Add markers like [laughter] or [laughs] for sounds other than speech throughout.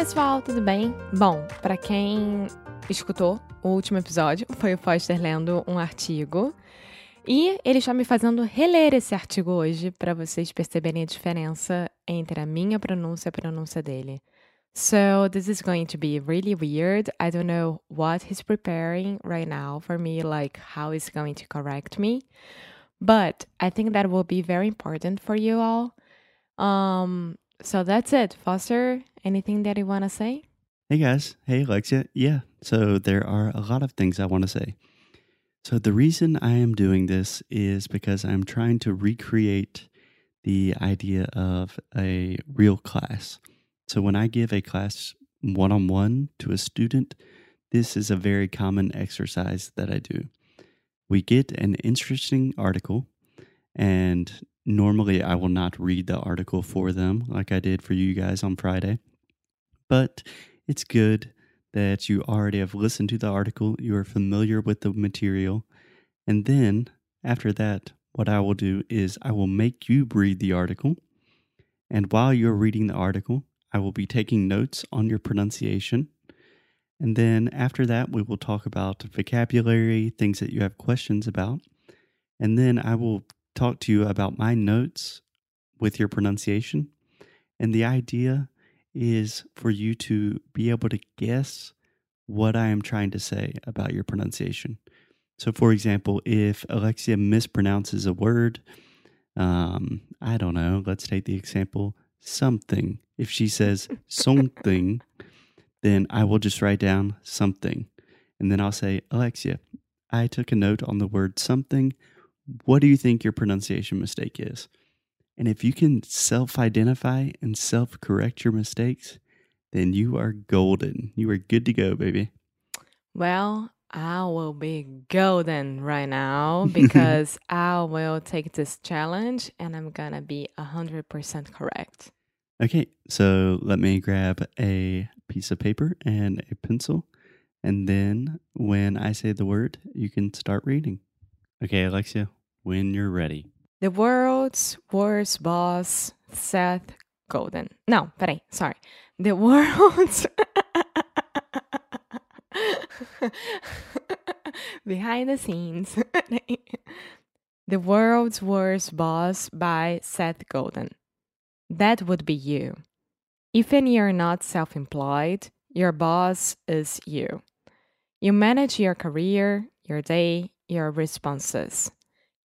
Pessoal, tudo bem? Bom, para quem escutou o último episódio, foi o Foster lendo um artigo e ele está me fazendo reler esse artigo hoje para vocês perceberem a diferença entre a minha pronúncia e a pronúncia dele. So, this is going to be really weird. I don't know what he's preparing right now for me, like how he's going to correct me. But I think that will be very important for you all. Um, so that's it. Foster, anything that you want to say? Hey guys. Hey Alexia. Yeah. So there are a lot of things I want to say. So the reason I am doing this is because I'm trying to recreate the idea of a real class. So when I give a class one on one to a student, this is a very common exercise that I do. We get an interesting article, and normally I will not read the article for them like I did for you guys on Friday. But it's good that you already have listened to the article, you are familiar with the material, and then after that, what I will do is I will make you read the article. And while you're reading the article, I will be taking notes on your pronunciation. And then after that, we will talk about vocabulary, things that you have questions about. And then I will talk to you about my notes with your pronunciation. And the idea is for you to be able to guess what I am trying to say about your pronunciation. So, for example, if Alexia mispronounces a word, um, I don't know, let's take the example something. If she says something, then I will just write down something. And then I'll say, Alexia, I took a note on the word something. What do you think your pronunciation mistake is? And if you can self identify and self correct your mistakes, then you are golden. You are good to go, baby. Well, I will be golden right now [laughs] because I will take this challenge and I'm gonna be 100% correct. Okay, so let me grab a piece of paper and a pencil. And then when I say the word, you can start reading. Okay, Alexia, when you're ready. The world's worst boss, Seth Godin. No, peraí, sorry. The world's. [laughs] Behind the scenes. [laughs] the World's Worst Boss by Seth Godin. That would be you. Even you're not self employed, your boss is you. You manage your career, your day, your responses.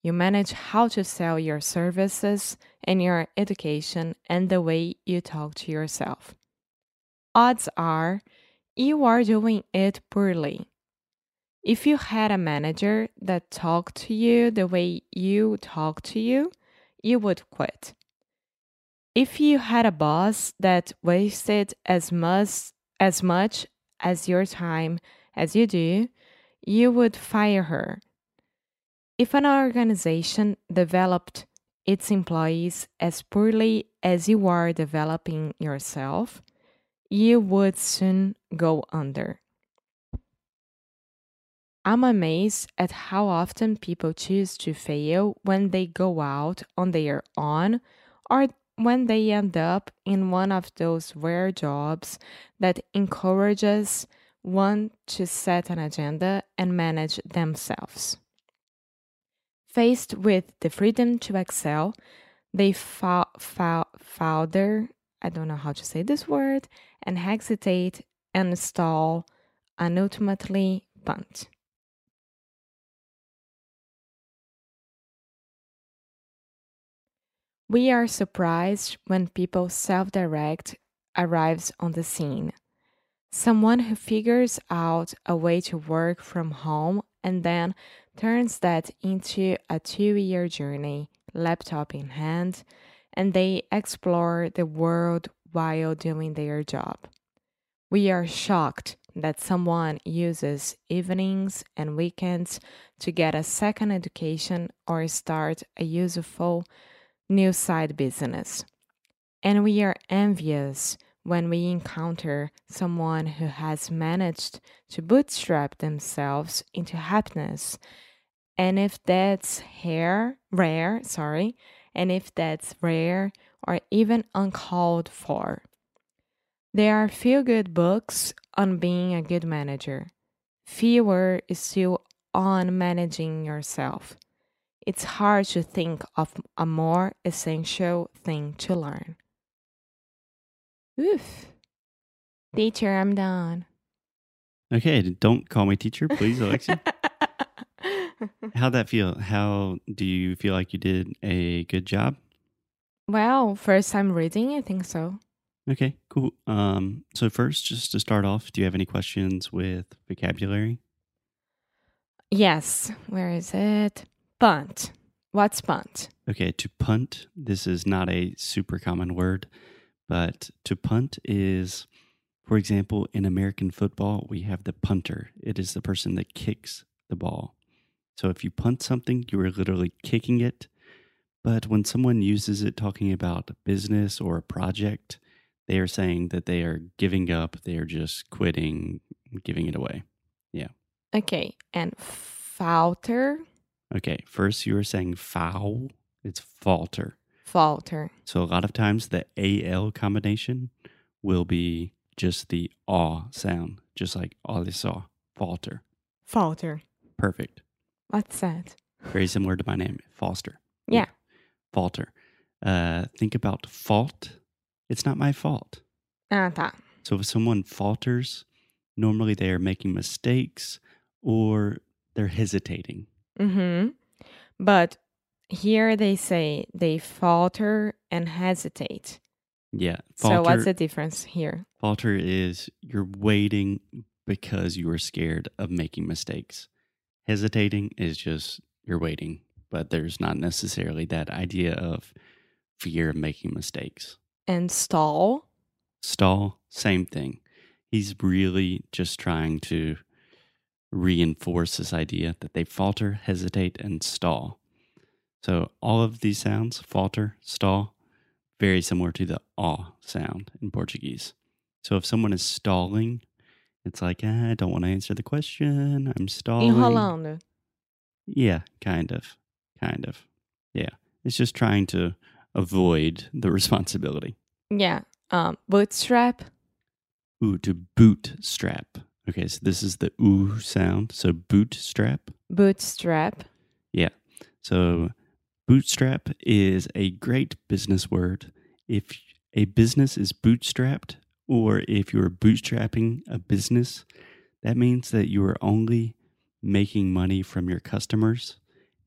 You manage how to sell your services and your education and the way you talk to yourself. Odds are you are doing it poorly. If you had a manager that talked to you the way you talk to you, you would quit. If you had a boss that wasted as much as much as your time as you do, you would fire her. If an organization developed its employees as poorly as you are developing yourself, you would soon go under. I'm amazed at how often people choose to fail when they go out on their own or when they end up in one of those rare jobs that encourages one to set an agenda and manage themselves. Faced with the freedom to excel, they fa- fa- founder, I don't know how to say this word, and hesitate and stall and ultimately punt. We are surprised when people self direct arrives on the scene. Someone who figures out a way to work from home and then turns that into a two year journey, laptop in hand, and they explore the world while doing their job. We are shocked that someone uses evenings and weekends to get a second education or start a useful new side business. And we are envious when we encounter someone who has managed to bootstrap themselves into happiness. And if that's rare, rare, sorry, and if that's rare or even uncalled for. There are few good books on being a good manager. Fewer is still on managing yourself. It's hard to think of a more essential thing to learn. Oof. Teacher, I'm done. Okay, don't call me teacher, please, Alexia. [laughs] How'd that feel? How do you feel like you did a good job? well, first time reading, I think so. Okay, cool. Um, so first, just to start off, do you have any questions with vocabulary? Yes. Where is it? Punt. What's punt? Okay, to punt, this is not a super common word, but to punt is, for example, in American football, we have the punter. It is the person that kicks the ball. So if you punt something, you are literally kicking it. But when someone uses it talking about a business or a project, they are saying that they are giving up, they are just quitting, giving it away. Yeah. Okay. And falter. Okay, first you were saying foul, it's falter. Falter. So a lot of times the AL combination will be just the aw sound, just like all they saw, falter. Falter. Perfect. What's that? Very similar to my name, Foster. Yeah. Falter. Uh, think about fault. It's not my fault. Ah, tá. So if someone falters, normally they are making mistakes or they're hesitating. Mm-hmm. But here they say they falter and hesitate. Yeah. So what's the difference here? falter is you're waiting because you are scared of making mistakes. Hesitating is just you're waiting, but there's not necessarily that idea of fear of making mistakes. And stall. Stall, same thing. He's really just trying to reinforce this idea that they falter, hesitate, and stall. So all of these sounds, falter, stall, very similar to the aw sound in Portuguese. So if someone is stalling, it's like, "Ah, I don't want to answer the question. I'm stalling. Enrolando. Yeah, kind of. Kind of. Yeah. It's just trying to avoid the [laughs] responsibility. Yeah. Um, bootstrap. Ooh, to bootstrap. Okay, so this is the ooh sound. So bootstrap. Bootstrap. Yeah. So bootstrap is a great business word. If a business is bootstrapped or if you're bootstrapping a business, that means that you are only making money from your customers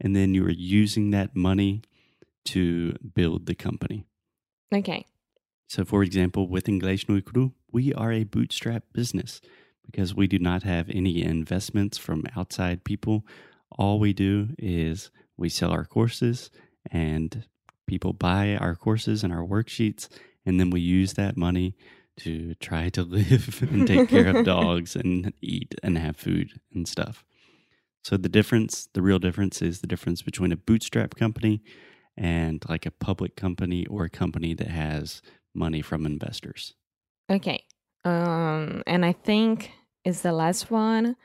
and then you are using that money to build the company. Okay. So, for example, with Inglês no Cru, we are a bootstrap business because we do not have any investments from outside people. All we do is we sell our courses and people buy our courses and our worksheets, and then we use that money to try to [laughs] live and take care of [laughs] dogs and eat and have food and stuff. So, the difference, the real difference is the difference between a bootstrap company and like a public company or a company that has money from investors. Okay. Um, and I think is the last one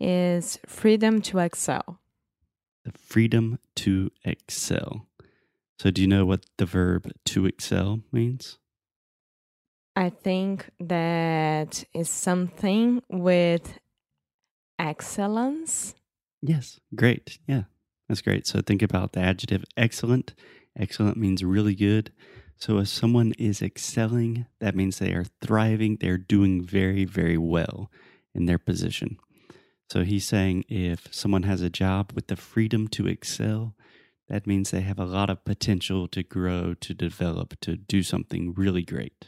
is freedom to excel. The freedom to excel. So, do you know what the verb to excel means? I think that is something with excellence. Yes, great. Yeah, that's great. So, think about the adjective excellent. Excellent means really good. So, if someone is excelling, that means they are thriving, they're doing very, very well in their position. So, he's saying if someone has a job with the freedom to excel, that means they have a lot of potential to grow, to develop, to do something really great.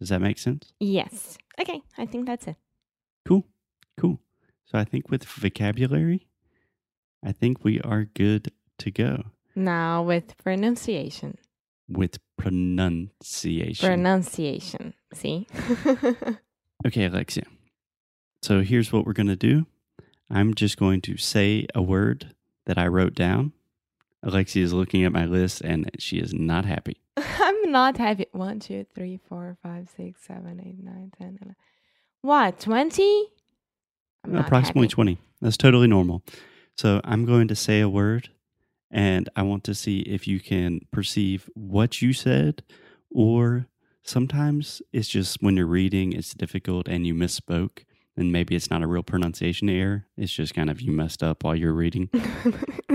Does that make sense? Yes. Okay. I think that's it. Cool. Cool. So I think with vocabulary, I think we are good to go Now with pronunciation. with pronunciation. Pronunciation. See? [laughs] Okay, Alexia. So here's what we're going to do. I'm just going to say a word that I wrote down. Alexia is looking at my list and she is not happy. [laughs] I'm not happy. One, two, three, four, five, six, seven, eight, nine, ten, eleven. What, 20? I'm not Approximately happy. 20. That's totally normal. So I'm going to say a word and I want to see if you can perceive what you said or sometimes it's just when you're reading it's difficult and you misspoke and maybe it's not a real pronunciation error. It's just kind of you messed up while you're reading. [laughs]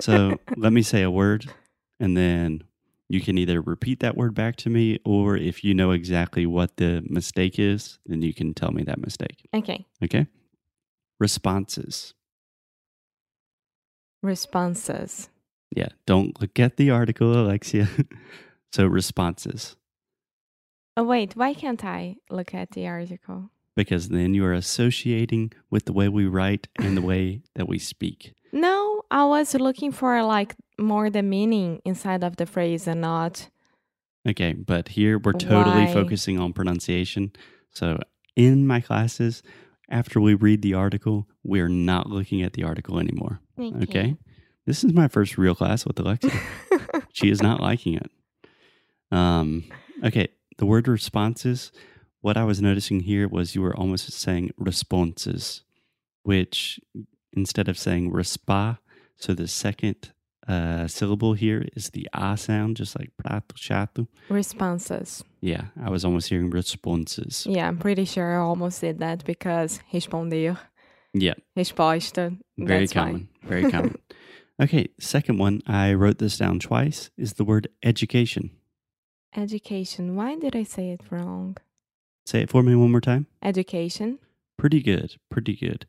So let me say a word and then you can either repeat that word back to me or if you know exactly what the mistake is, then you can tell me that mistake. okay. Okay? Responses. Responses. Yeah, don't look at the article, Alexia. [laughs] so, responses, Oh, wait. Why can't I look at the article? Because then you are associating with the way we write and the way [sighs] that we speak. No, I was looking for like more the meaning inside of the phrase and not. Okay, but here we're totally Why? focusing on pronunciation. So, in my classes, after we read the article, we're not looking at the article anymore. Okay? This is my first real class with Alexa. [laughs] she is not liking it. Um, okay, the word responses, what I was noticing here was you were almost saying responses, which instead of saying respa, so the second uh, syllable here is the a sound, just like prato, chato. Responses. Yeah, I was almost hearing responses. Yeah, I'm pretty sure I almost did that because responder, Yeah, resposta. very why. common. Very common. [laughs] Okay, second one, I wrote this down twice, is the word education. Education. Why did I say it wrong? Say it for me one more time. Education. Pretty good, pretty good.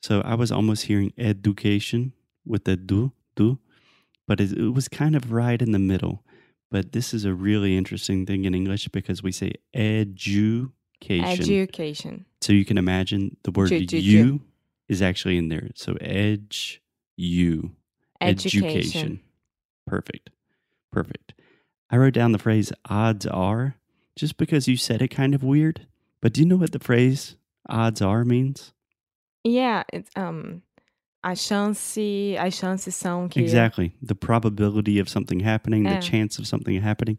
So I was almost hearing education with the do, do, but it, it was kind of right in the middle. But this is a really interesting thing in English because we say education. Education. so you can imagine the word Ju- ju- you is actually in there. So edge, you, Education. Perfect. Perfect. I wrote down the phrase odds are just because you said it kind of weird. But do you know what the phrase odds are means? Yeah, it's um a chance, as chances são que Exactly. The probability of something happening, the Yeah. chance of something happening.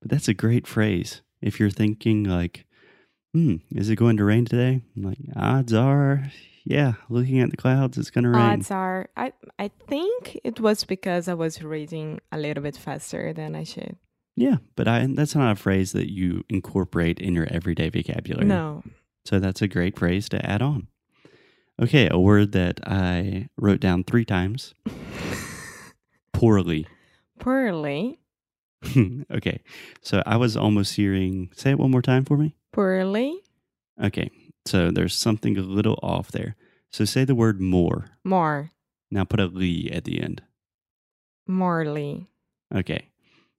But that's a great phrase. If you're thinking like, hmm, is it going to rain today? Like odds are, yeah, looking at the clouds, it's gonna rain. odds are I I think it was because I was reading a little bit faster than I should. Yeah, but I that's not a phrase that you incorporate in your everyday vocabulary. No. So that's a great phrase to add on. Okay, a word that I wrote down three times. [laughs] Poorly. Poorly. [laughs] okay. So I was almost hearing say it one more time for me. Poorly. Okay. So there's something a little off there. So say the word more. More. Now put a li at the end. Morely. Okay.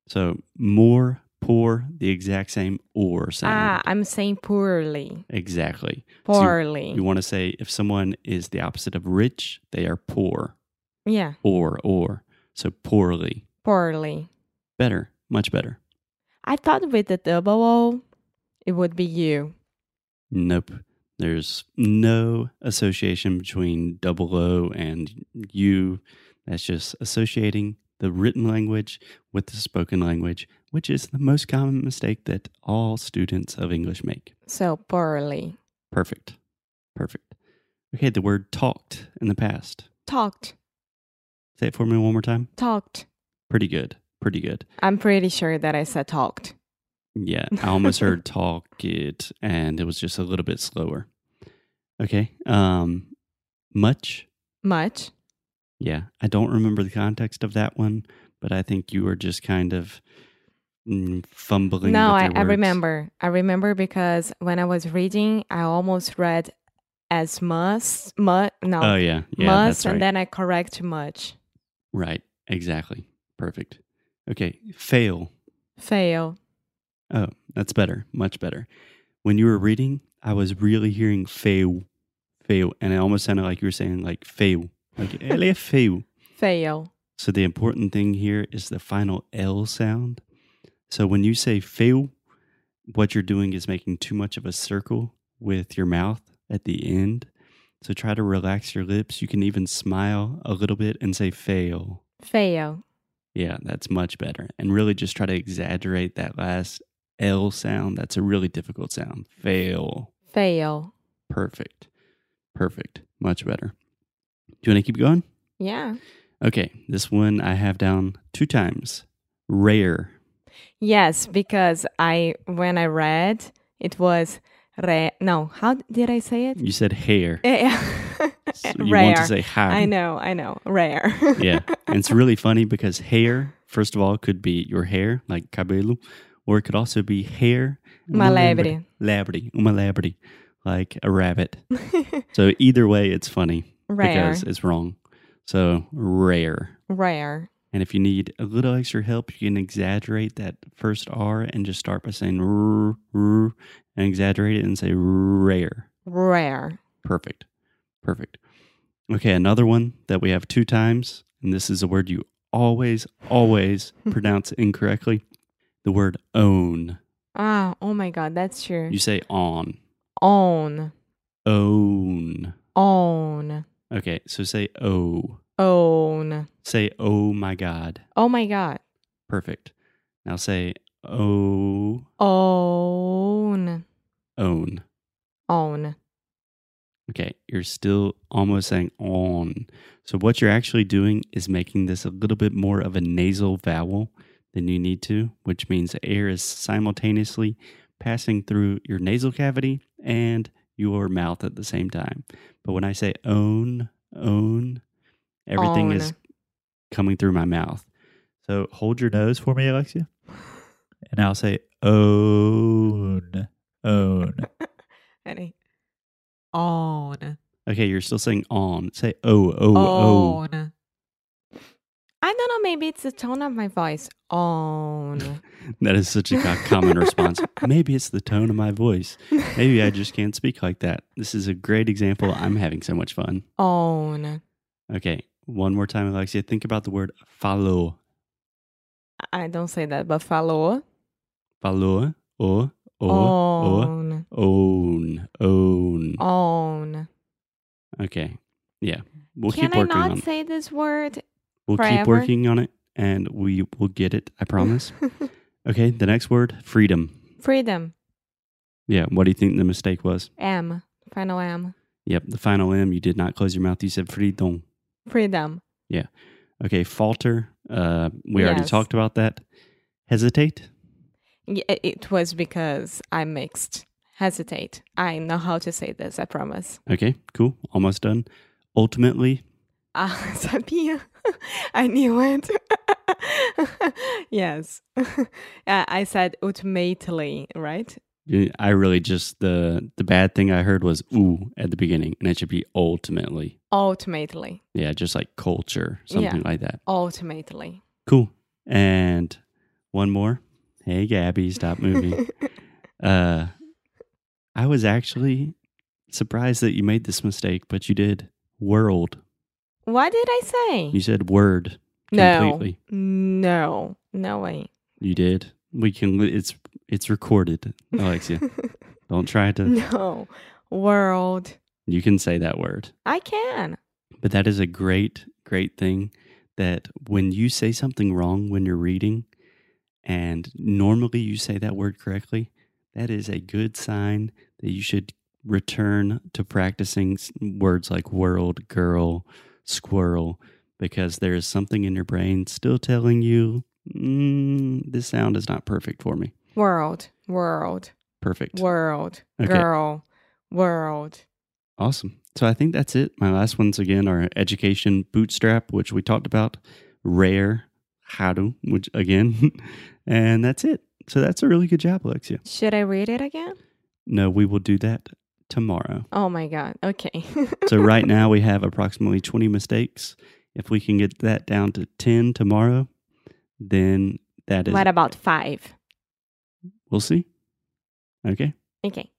So more, poor, the exact same or sound. Ah, I'm saying poorly. Exactly. So you- Poorly. You want to say if someone is the opposite of rich, they are poor. yeah. Or, or. So poorly. Poorly. Better. Much better. I thought with the double O it would be you. Nope. There's no association between double O and you. That's just associating the written language with the spoken language, which is the most common mistake that all students of English make. So poorly. Perfect. Perfect. Okay, the word talked in the past. Talked. Say it for me one more time. Talked. Pretty good. Pretty good. I'm pretty sure that I said talked. Yeah, I almost heard [laughs] talk it, and it was just a little bit slower. Okay. Um, much. Much. Yeah, I don't remember the context of that one, but I think you were just kind of mm, fumbling. No, I, I remember. I remember because when I was reading, I almost read as must, mu, no, Oh yeah, yeah, must, that's right. and then I correct to much. right, exactly, perfect. Okay, fail. Fail. Oh, that's better, much better. When you were reading, I was really hearing fail, fail, and it almost sounded like you were saying like fail, like fail. Fail. So the important thing here is the final L sound. So when you say fail, what you're doing is making too much of a circle with your mouth at the end. So try to relax your lips. You can even smile a little bit and say fail. Fail. Yeah, that's much better. And really just try to exaggerate that last L sound. That's a really difficult sound. Fail. Fail. Perfect. Perfect. Much better. Do you want to keep going? Yeah. Okay, this one I have down two times. Rare. Yes, because I when I read it was re no, how did I say it? You said hair. Eh, yeah. [laughs] So you Rare. want to say hair. I know, I know. Rare. [laughs] yeah. And it's really funny because hair, first of all, could be your hair, like cabelo, or it could also be hare. Uma lebre. Lebre. Uma lebre. Like a rabbit. [laughs] so either way, it's funny Rare. because it's wrong. So rare. Rare. And if you need a little extra help, you can exaggerate that first R and just start by saying r, r, and exaggerate it and say rare. Rare. Perfect. Perfect. Okay, another one that we have two times, and this is a word you always, always [laughs] pronounce incorrectly the word own. Ah, oh my god, that's true. You say on. Own. Own. Own. Okay, so say oh. Own. Say oh my God. Oh my god. Perfect. Now say oh, Own. own. Own. Okay, you're still almost saying on. So, what you're actually doing is making this a little bit more of a nasal vowel than you need to, which means air is simultaneously passing through your nasal cavity and your mouth at the same time. But when I say own, own, everything is coming through my mouth. So, hold your nose for me, Alexia. And I'll say own, own. [laughs] Ready? Own. Okay, you're still saying on. Say oh, oh, oh. I don't know, maybe it's the tone of my voice. Oh, own. [laughs] That is such a common response. [laughs] Maybe it's the tone of my voice. Maybe I just can't [laughs] speak like that. This is a great example. I'm having so much fun. Oh, own. Okay, one more time, Alexia. Think about the word follow. I don't say that, but falou. Follow, or, or, or, Own. own, own. Own. Okay, yeah. We'll Can keep I working not on. say this word? We'll keep working on it, and we will get it. I promise. [laughs] okay, the next word, freedom. Freedom. Yeah. What do you think the mistake was? M. Final M. Yep, the final M. You did not close your mouth. You said freedom. Freedom. Yeah. Okay, falter. Uh, we already talked about that. Hesitate. Y- It was because I mixed. Hesitate. I know how to say this, I promise. Okay, cool. Almost done. Ultimately, [laughs] Ah, sabia. [laughs] I knew it. [laughs] yes. I said ultimately, right? I really just the the bad thing I heard was ooh at the beginning, and it should be ultimately. Ultimately. Yeah, just like culture, something like that. Ultimately. Cool. And one more. Hey, Gabby, stop moving. uh, I was actually surprised that you made this mistake, but you did. World. What did I say? You said word no. completely. No. No way. You did. We can. It's it's recorded, [laughs] Alexia. Don't try to. no. World. You can say that word, I can. but that is a great, great thing. That when you say something wrong when you're reading, and normally you say that word correctly, that is a good sign that you should return to practicing words like world, girl, squirrel, because there is something in your brain still telling you mm, this sound is not perfect for me. World. World. Perfect. World. Okay. Girl. World. Awesome. So I think that's it. My last ones again are education bootstrap, which we talked about, rare, haru, which again, [laughs] and that's it. So that's a really good job, Alexia. Should I read it again? No, we will do that tomorrow. Oh my god. Okay. [laughs] So right now we have approximately 20 mistakes. If we can get that down to 10 tomorrow, then that is what about five? we'll see. Okay. Okay.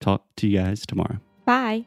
Talk to you guys tomorrow. Bye.